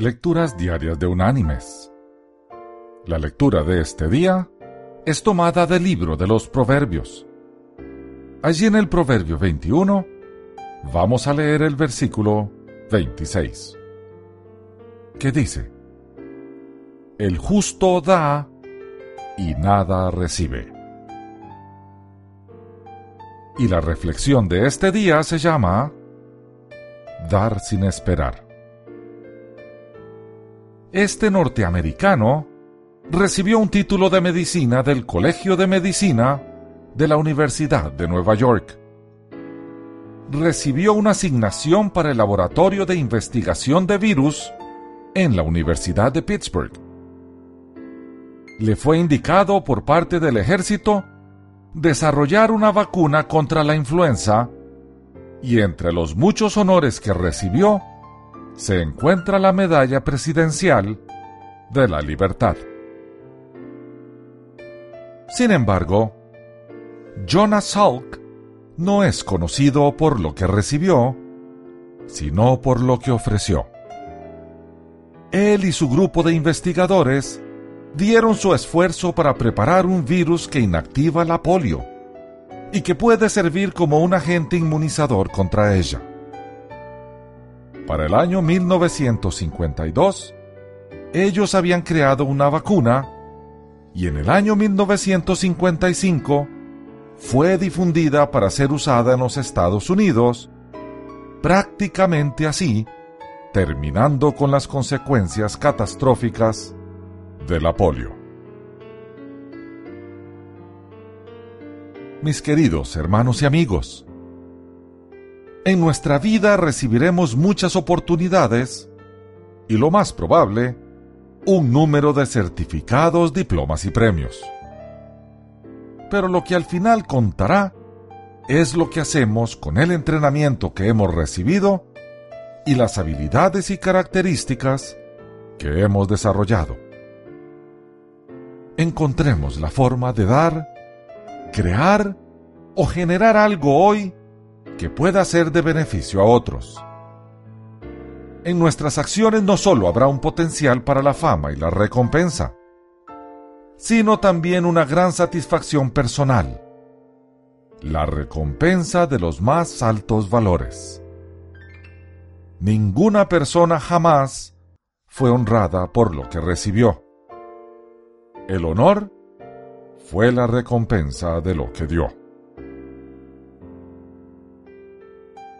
Lecturas Diarias de Unánimes. La lectura de este día es tomada del libro de los Proverbios. Allí en el Proverbio 21 vamos a leer el versículo 26, que dice, El justo da y nada recibe. Y la reflexión de este día se llama Dar sin esperar. Este norteamericano recibió un título de medicina del Colegio de Medicina de la Universidad de Nueva York. Recibió una asignación para el Laboratorio de Investigación de Virus en la Universidad de Pittsburgh. Le fue indicado por parte del ejército desarrollar una vacuna contra la influenza y entre los muchos honores que recibió se encuentra la medalla presidencial de la libertad. Sin embargo, Jonas Salk no es conocido por lo que recibió, sino por lo que ofreció. Él y su grupo de investigadores dieron su esfuerzo para preparar un virus que inactiva la polio y que puede servir como un agente inmunizador contra ella. Para el año 1952, ellos habían creado una vacuna y en el año 1955 fue difundida para ser usada en los Estados Unidos, prácticamente así, terminando con las consecuencias catastróficas de la polio. Mis queridos hermanos y amigos, en nuestra vida recibiremos muchas oportunidades y lo más probable, un número de certificados, diplomas y premios. Pero lo que al final contará es lo que hacemos con el entrenamiento que hemos recibido y las habilidades y características que hemos desarrollado encontremos la forma de dar, crear o generar algo hoy que pueda ser de beneficio a otros. En nuestras acciones no solo habrá un potencial para la fama y la recompensa, sino también una gran satisfacción personal, la recompensa de los más altos valores. Ninguna persona jamás fue honrada por lo que recibió el honor fue la recompensa de lo que dio.